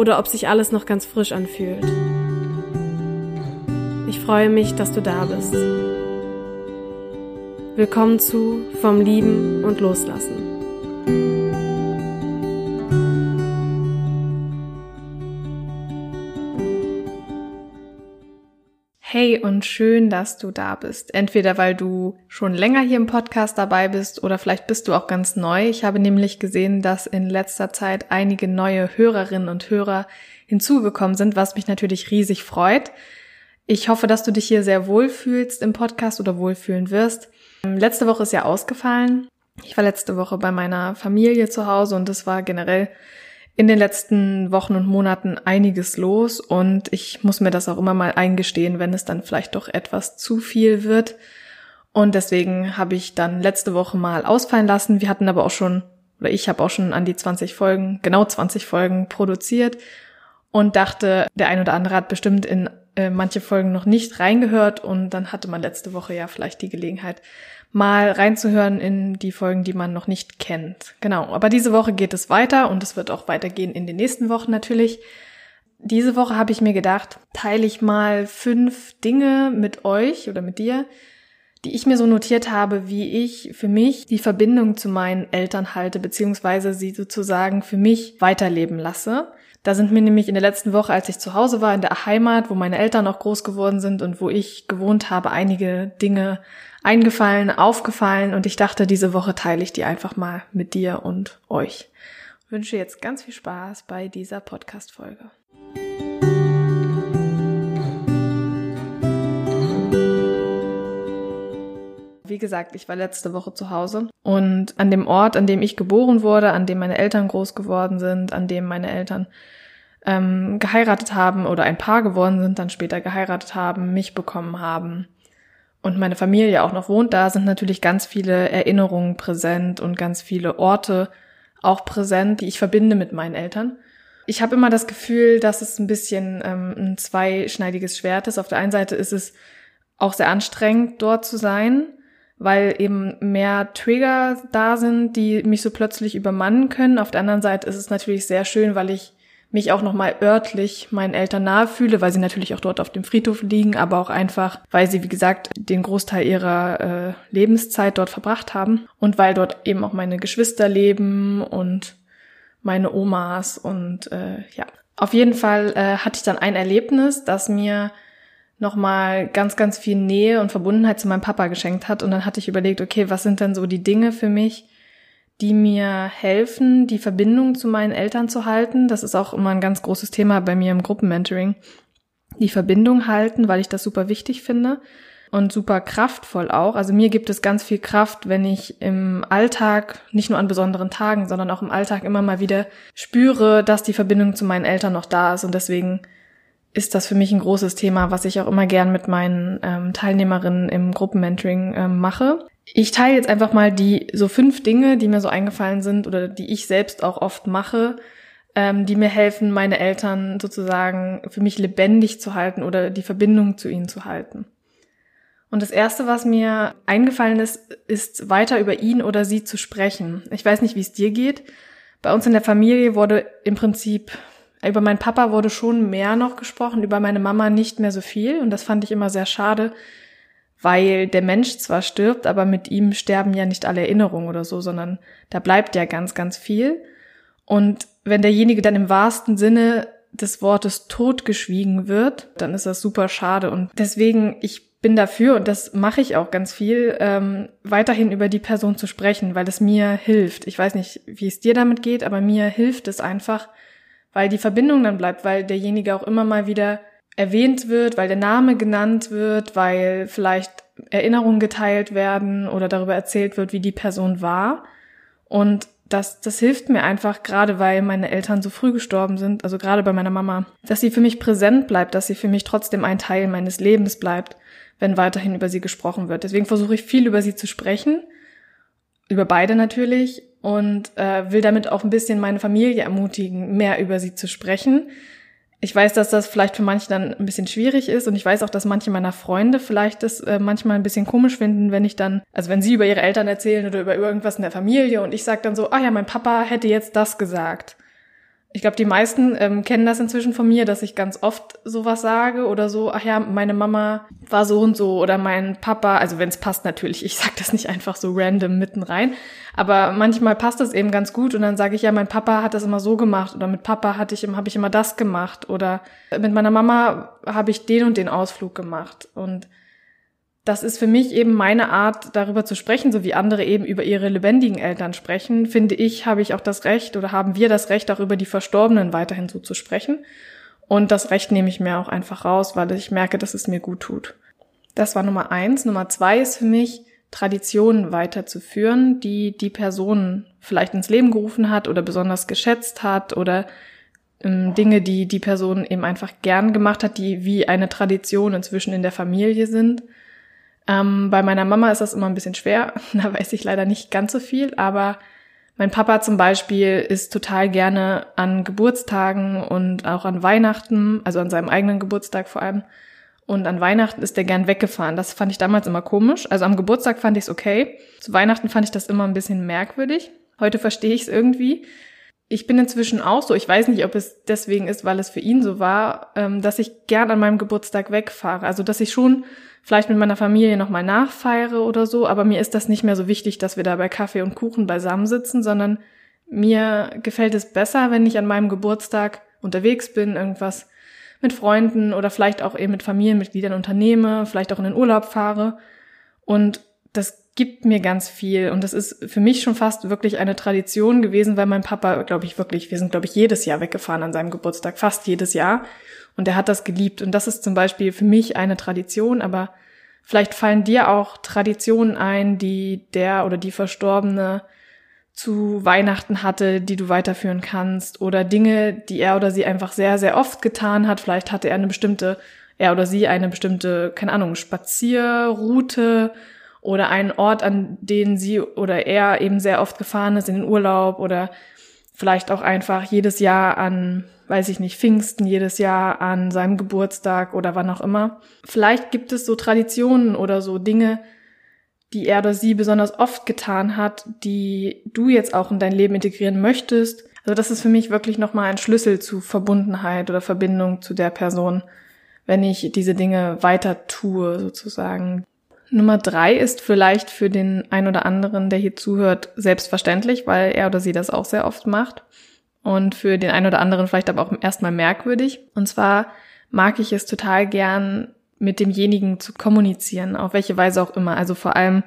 oder ob sich alles noch ganz frisch anfühlt. Ich freue mich, dass du da bist. Willkommen zu Vom Lieben und Loslassen. Hey und schön, dass du da bist. Entweder weil du schon länger hier im Podcast dabei bist oder vielleicht bist du auch ganz neu. Ich habe nämlich gesehen, dass in letzter Zeit einige neue Hörerinnen und Hörer hinzugekommen sind, was mich natürlich riesig freut. Ich hoffe, dass du dich hier sehr wohlfühlst im Podcast oder wohlfühlen wirst. Letzte Woche ist ja ausgefallen. Ich war letzte Woche bei meiner Familie zu Hause und es war generell in den letzten Wochen und Monaten einiges los und ich muss mir das auch immer mal eingestehen, wenn es dann vielleicht doch etwas zu viel wird. Und deswegen habe ich dann letzte Woche mal ausfallen lassen. Wir hatten aber auch schon, oder ich habe auch schon an die 20 Folgen, genau 20 Folgen produziert und dachte, der ein oder andere hat bestimmt in äh, manche Folgen noch nicht reingehört und dann hatte man letzte Woche ja vielleicht die Gelegenheit, mal reinzuhören in die Folgen, die man noch nicht kennt. Genau, aber diese Woche geht es weiter und es wird auch weitergehen in den nächsten Wochen natürlich. Diese Woche habe ich mir gedacht, teile ich mal fünf Dinge mit euch oder mit dir, die ich mir so notiert habe, wie ich für mich die Verbindung zu meinen Eltern halte, beziehungsweise sie sozusagen für mich weiterleben lasse. Da sind mir nämlich in der letzten Woche, als ich zu Hause war, in der Heimat, wo meine Eltern auch groß geworden sind und wo ich gewohnt habe, einige Dinge eingefallen, aufgefallen und ich dachte, diese Woche teile ich die einfach mal mit dir und euch. Ich wünsche jetzt ganz viel Spaß bei dieser Podcast-Folge. Wie gesagt, ich war letzte Woche zu Hause und an dem Ort, an dem ich geboren wurde, an dem meine Eltern groß geworden sind, an dem meine Eltern ähm, geheiratet haben oder ein Paar geworden sind, dann später geheiratet haben, mich bekommen haben und meine Familie auch noch wohnt, da sind natürlich ganz viele Erinnerungen präsent und ganz viele Orte auch präsent, die ich verbinde mit meinen Eltern. Ich habe immer das Gefühl, dass es ein bisschen ähm, ein zweischneidiges Schwert ist. Auf der einen Seite ist es auch sehr anstrengend, dort zu sein, weil eben mehr Trigger da sind, die mich so plötzlich übermannen können. Auf der anderen Seite ist es natürlich sehr schön, weil ich mich auch nochmal örtlich meinen Eltern nahe fühle, weil sie natürlich auch dort auf dem Friedhof liegen, aber auch einfach, weil sie, wie gesagt, den Großteil ihrer äh, Lebenszeit dort verbracht haben und weil dort eben auch meine Geschwister leben und meine Omas und äh, ja. Auf jeden Fall äh, hatte ich dann ein Erlebnis, das mir nochmal ganz, ganz viel Nähe und Verbundenheit zu meinem Papa geschenkt hat. Und dann hatte ich überlegt, okay, was sind denn so die Dinge für mich, die mir helfen, die Verbindung zu meinen Eltern zu halten. Das ist auch immer ein ganz großes Thema bei mir im Gruppenmentoring. Die Verbindung halten, weil ich das super wichtig finde und super kraftvoll auch. Also mir gibt es ganz viel Kraft, wenn ich im Alltag, nicht nur an besonderen Tagen, sondern auch im Alltag immer mal wieder spüre, dass die Verbindung zu meinen Eltern noch da ist. Und deswegen ist das für mich ein großes Thema, was ich auch immer gern mit meinen ähm, Teilnehmerinnen im Gruppenmentoring ähm, mache. Ich teile jetzt einfach mal die so fünf Dinge, die mir so eingefallen sind oder die ich selbst auch oft mache, ähm, die mir helfen, meine Eltern sozusagen für mich lebendig zu halten oder die Verbindung zu ihnen zu halten. Und das erste, was mir eingefallen ist, ist weiter über ihn oder sie zu sprechen. Ich weiß nicht, wie es dir geht. Bei uns in der Familie wurde im Prinzip über meinen Papa wurde schon mehr noch gesprochen, über meine Mama nicht mehr so viel. Und das fand ich immer sehr schade, weil der Mensch zwar stirbt, aber mit ihm sterben ja nicht alle Erinnerungen oder so, sondern da bleibt ja ganz, ganz viel. Und wenn derjenige dann im wahrsten Sinne des Wortes totgeschwiegen wird, dann ist das super schade. Und deswegen, ich bin dafür, und das mache ich auch ganz viel, ähm, weiterhin über die Person zu sprechen, weil es mir hilft. Ich weiß nicht, wie es dir damit geht, aber mir hilft es einfach, weil die Verbindung dann bleibt, weil derjenige auch immer mal wieder erwähnt wird, weil der Name genannt wird, weil vielleicht Erinnerungen geteilt werden oder darüber erzählt wird, wie die Person war. Und das, das hilft mir einfach, gerade weil meine Eltern so früh gestorben sind, also gerade bei meiner Mama, dass sie für mich präsent bleibt, dass sie für mich trotzdem ein Teil meines Lebens bleibt, wenn weiterhin über sie gesprochen wird. Deswegen versuche ich viel über sie zu sprechen, über beide natürlich, und äh, will damit auch ein bisschen meine Familie ermutigen, mehr über sie zu sprechen, ich weiß, dass das vielleicht für manche dann ein bisschen schwierig ist und ich weiß auch, dass manche meiner Freunde vielleicht das äh, manchmal ein bisschen komisch finden, wenn ich dann, also wenn sie über ihre Eltern erzählen oder über irgendwas in der Familie und ich sage dann so, ah ja, mein Papa hätte jetzt das gesagt. Ich glaube, die meisten ähm, kennen das inzwischen von mir, dass ich ganz oft sowas sage oder so, ach ja, meine Mama war so und so oder mein Papa, also wenn es passt natürlich, ich sage das nicht einfach so random mitten rein, aber manchmal passt das eben ganz gut und dann sage ich ja, mein Papa hat das immer so gemacht oder mit Papa hatte ich habe ich immer das gemacht oder mit meiner Mama habe ich den und den Ausflug gemacht und das ist für mich eben meine Art, darüber zu sprechen, so wie andere eben über ihre lebendigen Eltern sprechen, finde ich, habe ich auch das Recht oder haben wir das Recht, auch über die Verstorbenen weiterhin so zu sprechen. Und das Recht nehme ich mir auch einfach raus, weil ich merke, dass es mir gut tut. Das war Nummer eins. Nummer zwei ist für mich, Traditionen weiterzuführen, die die Person vielleicht ins Leben gerufen hat oder besonders geschätzt hat oder ähm, Dinge, die die Person eben einfach gern gemacht hat, die wie eine Tradition inzwischen in der Familie sind. Ähm, bei meiner Mama ist das immer ein bisschen schwer. Da weiß ich leider nicht ganz so viel, aber mein Papa zum Beispiel ist total gerne an Geburtstagen und auch an Weihnachten, also an seinem eigenen Geburtstag vor allem. Und an Weihnachten ist er gern weggefahren. Das fand ich damals immer komisch. Also am Geburtstag fand ich es okay. Zu Weihnachten fand ich das immer ein bisschen merkwürdig. Heute verstehe ich es irgendwie. Ich bin inzwischen auch so, ich weiß nicht, ob es deswegen ist, weil es für ihn so war, ähm, dass ich gern an meinem Geburtstag wegfahre. Also dass ich schon vielleicht mit meiner Familie nochmal nachfeiere oder so, aber mir ist das nicht mehr so wichtig, dass wir da bei Kaffee und Kuchen beisammensitzen, sondern mir gefällt es besser, wenn ich an meinem Geburtstag unterwegs bin, irgendwas mit Freunden oder vielleicht auch eben mit Familienmitgliedern unternehme, vielleicht auch in den Urlaub fahre. Und das gibt mir ganz viel. Und das ist für mich schon fast wirklich eine Tradition gewesen, weil mein Papa, glaube ich, wirklich, wir sind, glaube ich, jedes Jahr weggefahren an seinem Geburtstag, fast jedes Jahr. Und er hat das geliebt. Und das ist zum Beispiel für mich eine Tradition, aber vielleicht fallen dir auch Traditionen ein, die der oder die Verstorbene zu Weihnachten hatte, die du weiterführen kannst oder Dinge, die er oder sie einfach sehr, sehr oft getan hat. Vielleicht hatte er eine bestimmte, er oder sie eine bestimmte, keine Ahnung, Spazierroute oder einen Ort, an den sie oder er eben sehr oft gefahren ist in den Urlaub oder vielleicht auch einfach jedes Jahr an weiß ich nicht, Pfingsten jedes Jahr an seinem Geburtstag oder wann auch immer. Vielleicht gibt es so Traditionen oder so Dinge, die er oder sie besonders oft getan hat, die du jetzt auch in dein Leben integrieren möchtest. Also das ist für mich wirklich nochmal ein Schlüssel zu Verbundenheit oder Verbindung zu der Person, wenn ich diese Dinge weiter tue, sozusagen. Nummer drei ist vielleicht für den ein oder anderen, der hier zuhört, selbstverständlich, weil er oder sie das auch sehr oft macht und für den einen oder anderen vielleicht aber auch erstmal merkwürdig. Und zwar mag ich es total gern, mit demjenigen zu kommunizieren, auf welche Weise auch immer. Also vor allem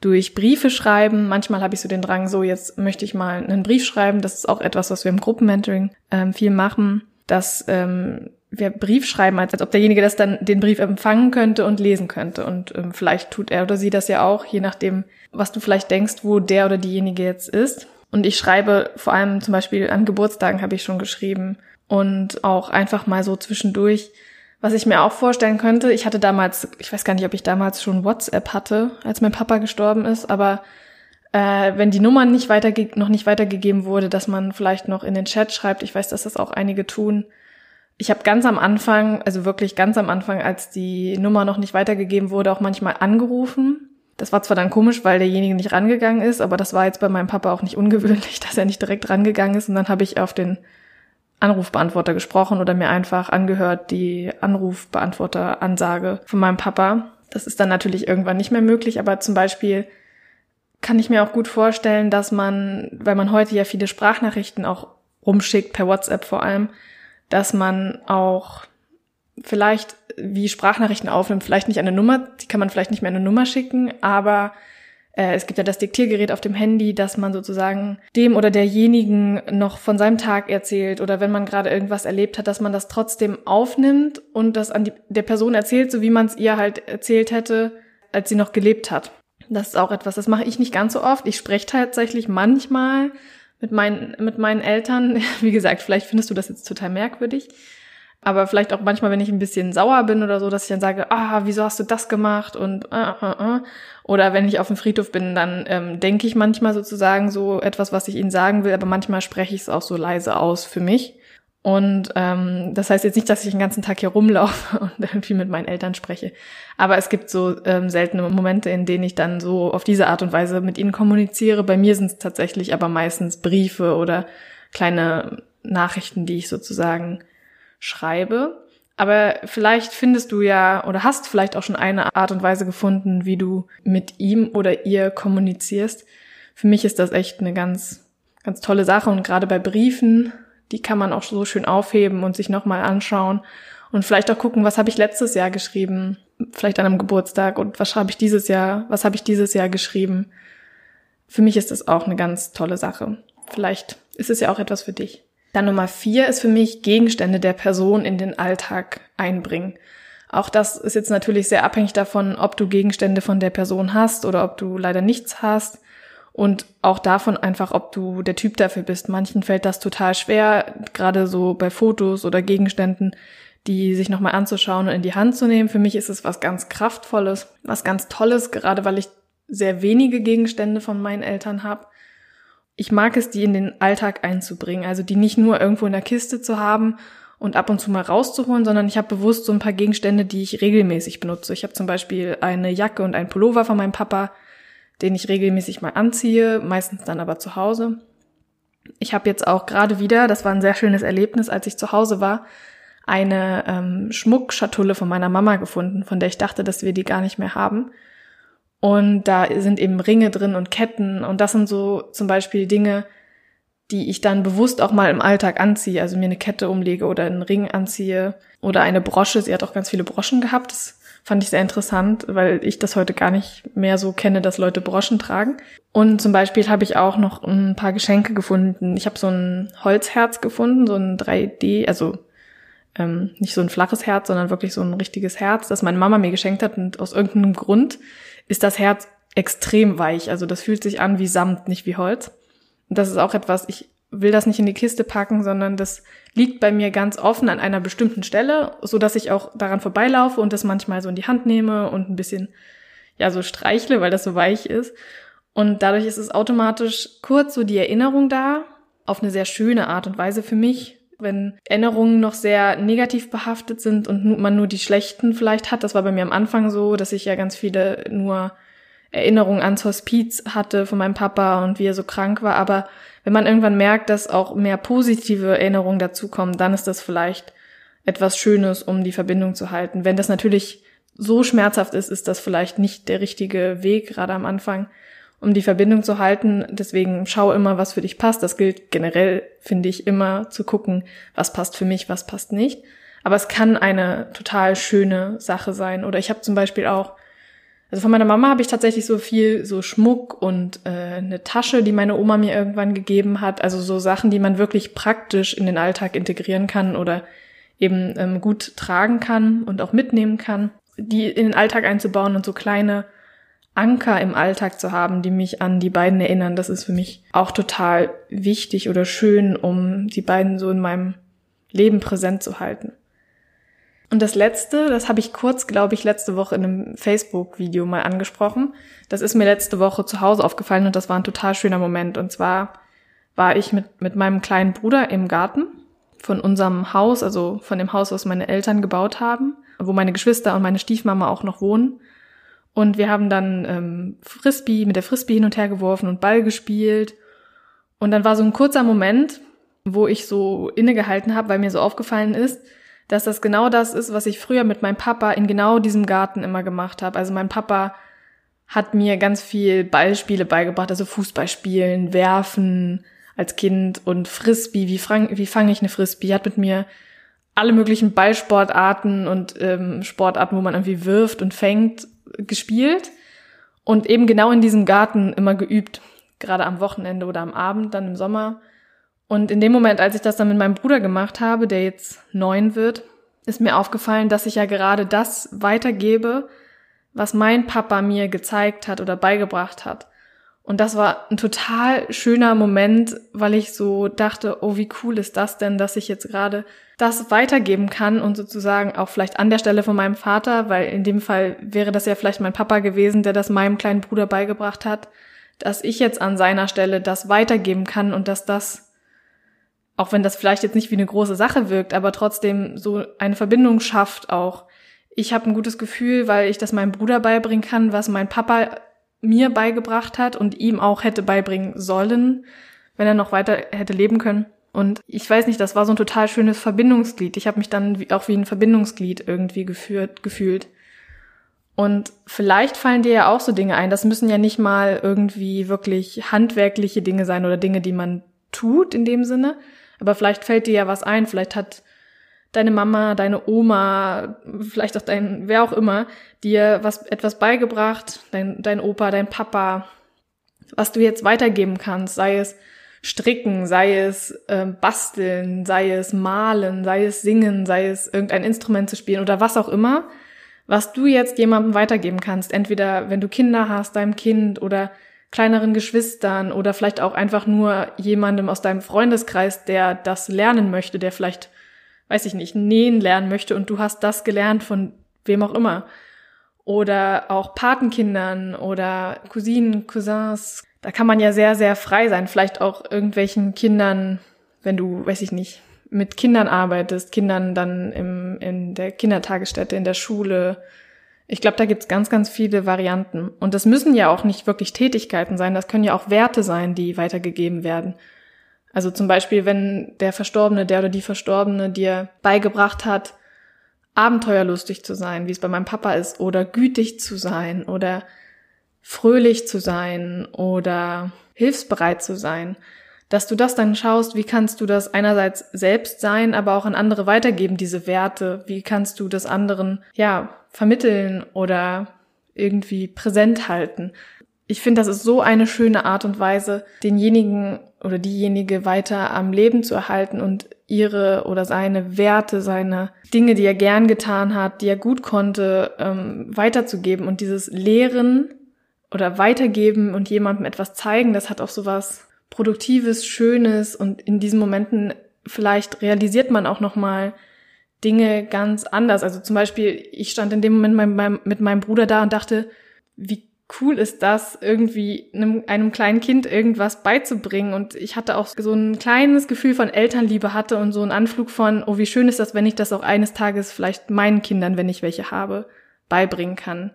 durch Briefe schreiben. Manchmal habe ich so den Drang, so jetzt möchte ich mal einen Brief schreiben. Das ist auch etwas, was wir im Gruppenmentoring ähm, viel machen, dass ähm, wir Brief schreiben, als, als ob derjenige das dann den Brief empfangen könnte und lesen könnte. Und ähm, vielleicht tut er oder sie das ja auch, je nachdem, was du vielleicht denkst, wo der oder diejenige jetzt ist. Und ich schreibe vor allem zum Beispiel an Geburtstagen habe ich schon geschrieben und auch einfach mal so zwischendurch. Was ich mir auch vorstellen könnte, ich hatte damals, ich weiß gar nicht, ob ich damals schon WhatsApp hatte, als mein Papa gestorben ist, aber äh, wenn die Nummer nicht weiter, noch nicht weitergegeben wurde, dass man vielleicht noch in den Chat schreibt. Ich weiß, dass das auch einige tun. Ich habe ganz am Anfang, also wirklich ganz am Anfang, als die Nummer noch nicht weitergegeben wurde, auch manchmal angerufen das war zwar dann komisch, weil derjenige nicht rangegangen ist, aber das war jetzt bei meinem Papa auch nicht ungewöhnlich, dass er nicht direkt rangegangen ist. Und dann habe ich auf den Anrufbeantworter gesprochen oder mir einfach angehört die Anrufbeantworter-Ansage von meinem Papa. Das ist dann natürlich irgendwann nicht mehr möglich, aber zum Beispiel kann ich mir auch gut vorstellen, dass man, weil man heute ja viele Sprachnachrichten auch rumschickt, per WhatsApp vor allem, dass man auch vielleicht wie Sprachnachrichten aufnimmt. Vielleicht nicht eine Nummer, die kann man vielleicht nicht mehr eine Nummer schicken, aber äh, es gibt ja das Diktiergerät auf dem Handy, dass man sozusagen dem oder derjenigen noch von seinem Tag erzählt oder wenn man gerade irgendwas erlebt hat, dass man das trotzdem aufnimmt und das an die, der Person erzählt, so wie man es ihr halt erzählt hätte, als sie noch gelebt hat. Das ist auch etwas, das mache ich nicht ganz so oft. Ich spreche tatsächlich manchmal mit meinen, mit meinen Eltern. Wie gesagt, vielleicht findest du das jetzt total merkwürdig. Aber vielleicht auch manchmal, wenn ich ein bisschen sauer bin oder so, dass ich dann sage, ah, wieso hast du das gemacht? Und äh, äh, äh. oder wenn ich auf dem Friedhof bin, dann ähm, denke ich manchmal sozusagen so etwas, was ich ihnen sagen will, aber manchmal spreche ich es auch so leise aus für mich. Und ähm, das heißt jetzt nicht, dass ich den ganzen Tag hier rumlaufe und irgendwie mit meinen Eltern spreche. Aber es gibt so ähm, seltene Momente, in denen ich dann so auf diese Art und Weise mit ihnen kommuniziere. Bei mir sind es tatsächlich aber meistens Briefe oder kleine Nachrichten, die ich sozusagen schreibe. Aber vielleicht findest du ja oder hast vielleicht auch schon eine Art und Weise gefunden, wie du mit ihm oder ihr kommunizierst. Für mich ist das echt eine ganz, ganz tolle Sache und gerade bei Briefen die kann man auch so schön aufheben und sich nochmal anschauen und vielleicht auch gucken, was habe ich letztes Jahr geschrieben, vielleicht an einem Geburtstag und was schreibe ich dieses Jahr, was habe ich dieses Jahr geschrieben. Für mich ist das auch eine ganz tolle Sache. Vielleicht ist es ja auch etwas für dich. Dann Nummer vier ist für mich Gegenstände der Person in den Alltag einbringen. Auch das ist jetzt natürlich sehr abhängig davon, ob du Gegenstände von der Person hast oder ob du leider nichts hast und auch davon einfach, ob du der Typ dafür bist. Manchen fällt das total schwer, gerade so bei Fotos oder Gegenständen, die sich nochmal anzuschauen und in die Hand zu nehmen. Für mich ist es was ganz Kraftvolles, was ganz Tolles, gerade weil ich sehr wenige Gegenstände von meinen Eltern habe. Ich mag es, die in den Alltag einzubringen, also die nicht nur irgendwo in der Kiste zu haben und ab und zu mal rauszuholen, sondern ich habe bewusst so ein paar Gegenstände, die ich regelmäßig benutze. Ich habe zum Beispiel eine Jacke und ein Pullover von meinem Papa, den ich regelmäßig mal anziehe, meistens dann aber zu Hause. Ich habe jetzt auch gerade wieder, das war ein sehr schönes Erlebnis, als ich zu Hause war, eine ähm, Schmuckschatulle von meiner Mama gefunden, von der ich dachte, dass wir die gar nicht mehr haben. Und da sind eben Ringe drin und Ketten und das sind so zum Beispiel Dinge, die ich dann bewusst auch mal im Alltag anziehe, also mir eine Kette umlege oder einen Ring anziehe oder eine Brosche. Sie hat auch ganz viele Broschen gehabt. Das Fand ich sehr interessant, weil ich das heute gar nicht mehr so kenne, dass Leute Broschen tragen. Und zum Beispiel habe ich auch noch ein paar Geschenke gefunden. Ich habe so ein Holzherz gefunden, so ein 3D, also ähm, nicht so ein flaches Herz, sondern wirklich so ein richtiges Herz, das meine Mama mir geschenkt hat. Und aus irgendeinem Grund ist das Herz extrem weich. Also das fühlt sich an wie Samt, nicht wie Holz. Und das ist auch etwas, ich will das nicht in die Kiste packen, sondern das liegt bei mir ganz offen an einer bestimmten Stelle, so dass ich auch daran vorbeilaufe und das manchmal so in die Hand nehme und ein bisschen, ja, so streichle, weil das so weich ist. Und dadurch ist es automatisch kurz so die Erinnerung da, auf eine sehr schöne Art und Weise für mich. Wenn Erinnerungen noch sehr negativ behaftet sind und man nur die schlechten vielleicht hat, das war bei mir am Anfang so, dass ich ja ganz viele nur Erinnerungen ans Hospiz hatte von meinem Papa und wie er so krank war, aber wenn man irgendwann merkt, dass auch mehr positive Erinnerungen dazukommen, dann ist das vielleicht etwas Schönes, um die Verbindung zu halten. Wenn das natürlich so schmerzhaft ist, ist das vielleicht nicht der richtige Weg, gerade am Anfang, um die Verbindung zu halten. Deswegen schau immer, was für dich passt. Das gilt generell, finde ich, immer zu gucken, was passt für mich, was passt nicht. Aber es kann eine total schöne Sache sein. Oder ich habe zum Beispiel auch also von meiner Mama habe ich tatsächlich so viel so Schmuck und äh, eine Tasche, die meine Oma mir irgendwann gegeben hat. Also so Sachen, die man wirklich praktisch in den Alltag integrieren kann oder eben ähm, gut tragen kann und auch mitnehmen kann, die in den Alltag einzubauen und so kleine Anker im Alltag zu haben, die mich an die beiden erinnern. Das ist für mich auch total wichtig oder schön, um die beiden so in meinem Leben präsent zu halten. Und das letzte, das habe ich kurz, glaube ich, letzte Woche in einem Facebook-Video mal angesprochen. Das ist mir letzte Woche zu Hause aufgefallen und das war ein total schöner Moment. Und zwar war ich mit, mit meinem kleinen Bruder im Garten von unserem Haus, also von dem Haus, was meine Eltern gebaut haben, wo meine Geschwister und meine Stiefmama auch noch wohnen. Und wir haben dann ähm, Frisbee, mit der Frisbee hin und her geworfen und Ball gespielt. Und dann war so ein kurzer Moment, wo ich so innegehalten habe, weil mir so aufgefallen ist, dass das genau das ist, was ich früher mit meinem Papa in genau diesem Garten immer gemacht habe. Also mein Papa hat mir ganz viel Ballspiele beigebracht, also Fußballspielen, Werfen als Kind und Frisbee, wie, wie fange ich eine Frisbee, hat mit mir alle möglichen Ballsportarten und ähm, Sportarten, wo man irgendwie wirft und fängt, gespielt und eben genau in diesem Garten immer geübt, gerade am Wochenende oder am Abend, dann im Sommer. Und in dem Moment, als ich das dann mit meinem Bruder gemacht habe, der jetzt neun wird, ist mir aufgefallen, dass ich ja gerade das weitergebe, was mein Papa mir gezeigt hat oder beigebracht hat. Und das war ein total schöner Moment, weil ich so dachte, oh, wie cool ist das denn, dass ich jetzt gerade das weitergeben kann und sozusagen auch vielleicht an der Stelle von meinem Vater, weil in dem Fall wäre das ja vielleicht mein Papa gewesen, der das meinem kleinen Bruder beigebracht hat, dass ich jetzt an seiner Stelle das weitergeben kann und dass das, auch wenn das vielleicht jetzt nicht wie eine große Sache wirkt, aber trotzdem so eine Verbindung schafft auch. Ich habe ein gutes Gefühl, weil ich das meinem Bruder beibringen kann, was mein Papa mir beigebracht hat und ihm auch hätte beibringen sollen, wenn er noch weiter hätte leben können. Und ich weiß nicht, das war so ein total schönes Verbindungsglied. Ich habe mich dann auch wie ein Verbindungsglied irgendwie geführt, gefühlt. Und vielleicht fallen dir ja auch so Dinge ein. Das müssen ja nicht mal irgendwie wirklich handwerkliche Dinge sein oder Dinge, die man tut in dem Sinne. Aber vielleicht fällt dir ja was ein. Vielleicht hat deine Mama, deine Oma, vielleicht auch dein, wer auch immer, dir was, etwas beigebracht, dein, dein Opa, dein Papa, was du jetzt weitergeben kannst, sei es stricken, sei es äh, basteln, sei es malen, sei es singen, sei es irgendein Instrument zu spielen oder was auch immer, was du jetzt jemandem weitergeben kannst. Entweder wenn du Kinder hast, deinem Kind oder kleineren Geschwistern oder vielleicht auch einfach nur jemandem aus deinem Freundeskreis, der das lernen möchte, der vielleicht weiß ich nicht, nähen lernen möchte und du hast das gelernt von wem auch immer. Oder auch Patenkindern oder Cousinen, Cousins. Da kann man ja sehr, sehr frei sein. Vielleicht auch irgendwelchen Kindern, wenn du, weiß ich nicht, mit Kindern arbeitest, Kindern dann im, in der Kindertagesstätte, in der Schule. Ich glaube, da gibt's ganz, ganz viele Varianten. Und das müssen ja auch nicht wirklich Tätigkeiten sein, das können ja auch Werte sein, die weitergegeben werden. Also zum Beispiel, wenn der Verstorbene, der oder die Verstorbene dir beigebracht hat, abenteuerlustig zu sein, wie es bei meinem Papa ist, oder gütig zu sein, oder fröhlich zu sein, oder hilfsbereit zu sein, dass du das dann schaust, wie kannst du das einerseits selbst sein, aber auch an andere weitergeben, diese Werte, wie kannst du das anderen, ja, vermitteln oder irgendwie präsent halten. Ich finde, das ist so eine schöne Art und Weise, denjenigen oder diejenige weiter am Leben zu erhalten und ihre oder seine Werte, seine Dinge, die er gern getan hat, die er gut konnte, ähm, weiterzugeben. Und dieses Lehren oder Weitergeben und jemandem etwas zeigen, das hat auch so was Produktives, Schönes und in diesen Momenten vielleicht realisiert man auch nochmal Dinge ganz anders. Also zum Beispiel, ich stand in dem Moment mit meinem, mit meinem Bruder da und dachte, wie cool ist das, irgendwie einem, einem kleinen Kind irgendwas beizubringen. Und ich hatte auch so ein kleines Gefühl von Elternliebe hatte und so einen Anflug von, oh, wie schön ist das, wenn ich das auch eines Tages vielleicht meinen Kindern, wenn ich welche habe, beibringen kann.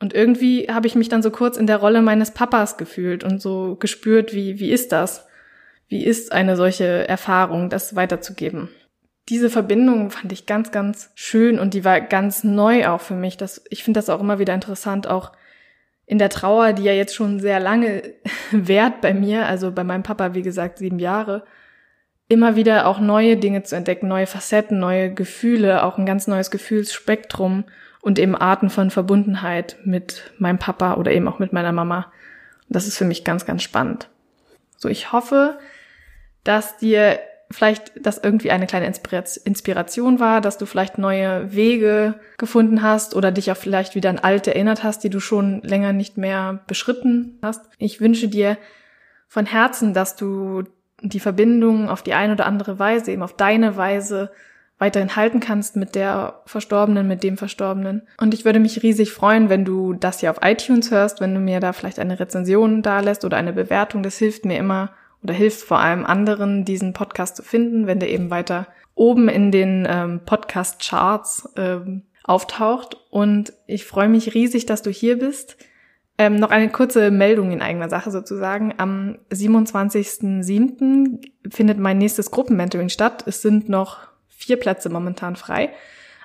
Und irgendwie habe ich mich dann so kurz in der Rolle meines Papas gefühlt und so gespürt, wie, wie ist das? Wie ist eine solche Erfahrung, das weiterzugeben? Diese Verbindung fand ich ganz, ganz schön und die war ganz neu auch für mich. Das, ich finde das auch immer wieder interessant, auch in der Trauer, die ja jetzt schon sehr lange währt bei mir, also bei meinem Papa, wie gesagt, sieben Jahre, immer wieder auch neue Dinge zu entdecken, neue Facetten, neue Gefühle, auch ein ganz neues Gefühlsspektrum und eben Arten von Verbundenheit mit meinem Papa oder eben auch mit meiner Mama. Und das ist für mich ganz, ganz spannend. So, ich hoffe, dass dir vielleicht das irgendwie eine kleine Inspiration war, dass du vielleicht neue Wege gefunden hast oder dich auch vielleicht wieder an alte erinnert hast, die du schon länger nicht mehr beschritten hast. Ich wünsche dir von Herzen, dass du die Verbindung auf die eine oder andere Weise, eben auf deine Weise weiterhin halten kannst mit der Verstorbenen, mit dem Verstorbenen. Und ich würde mich riesig freuen, wenn du das hier auf iTunes hörst, wenn du mir da vielleicht eine Rezension da lässt oder eine Bewertung. Das hilft mir immer oder hilft vor allem anderen, diesen Podcast zu finden, wenn der eben weiter oben in den ähm, Podcast-Charts ähm, auftaucht. Und ich freue mich riesig, dass du hier bist. Ähm, noch eine kurze Meldung in eigener Sache sozusagen. Am 27.07. findet mein nächstes Gruppenmentoring statt. Es sind noch vier Plätze momentan frei.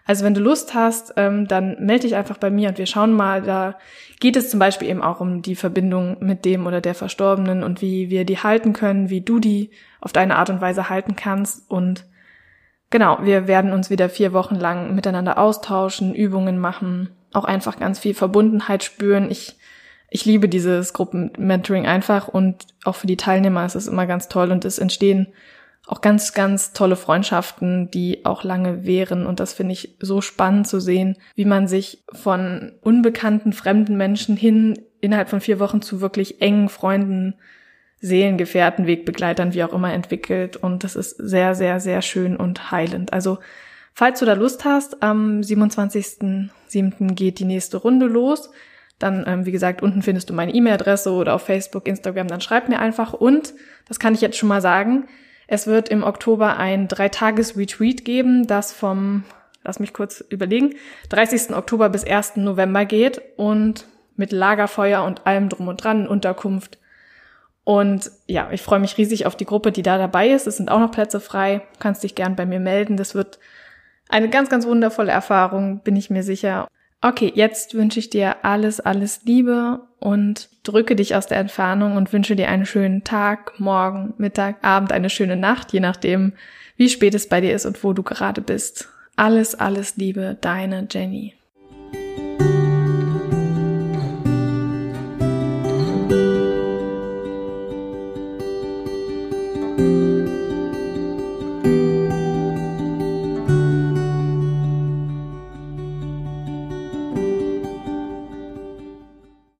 Also wenn du Lust hast, ähm, dann melde dich einfach bei mir und wir schauen mal. Da geht es zum Beispiel eben auch um die Verbindung mit dem oder der Verstorbenen und wie wir die halten können, wie du die auf deine Art und Weise halten kannst. Und genau, wir werden uns wieder vier Wochen lang miteinander austauschen, Übungen machen, auch einfach ganz viel Verbundenheit spüren. Ich, ich liebe dieses Gruppenmentoring einfach und auch für die Teilnehmer ist es immer ganz toll und es entstehen auch ganz, ganz tolle Freundschaften, die auch lange währen. Und das finde ich so spannend zu sehen, wie man sich von unbekannten, fremden Menschen hin innerhalb von vier Wochen zu wirklich engen Freunden, Seelengefährten, Wegbegleitern, wie auch immer entwickelt. Und das ist sehr, sehr, sehr schön und heilend. Also, falls du da Lust hast, am 27.07. geht die nächste Runde los. Dann, ähm, wie gesagt, unten findest du meine E-Mail-Adresse oder auf Facebook, Instagram, dann schreib mir einfach. Und, das kann ich jetzt schon mal sagen, es wird im Oktober ein Dreitages-Retreat geben, das vom, lass mich kurz überlegen, 30. Oktober bis 1. November geht und mit Lagerfeuer und allem drum und dran, Unterkunft. Und ja, ich freue mich riesig auf die Gruppe, die da dabei ist. Es sind auch noch Plätze frei. Du kannst dich gern bei mir melden. Das wird eine ganz, ganz wundervolle Erfahrung, bin ich mir sicher. Okay, jetzt wünsche ich dir alles, alles Liebe und drücke dich aus der Entfernung und wünsche dir einen schönen Tag, Morgen, Mittag, Abend, eine schöne Nacht, je nachdem, wie spät es bei dir ist und wo du gerade bist. Alles, alles Liebe, deine Jenny.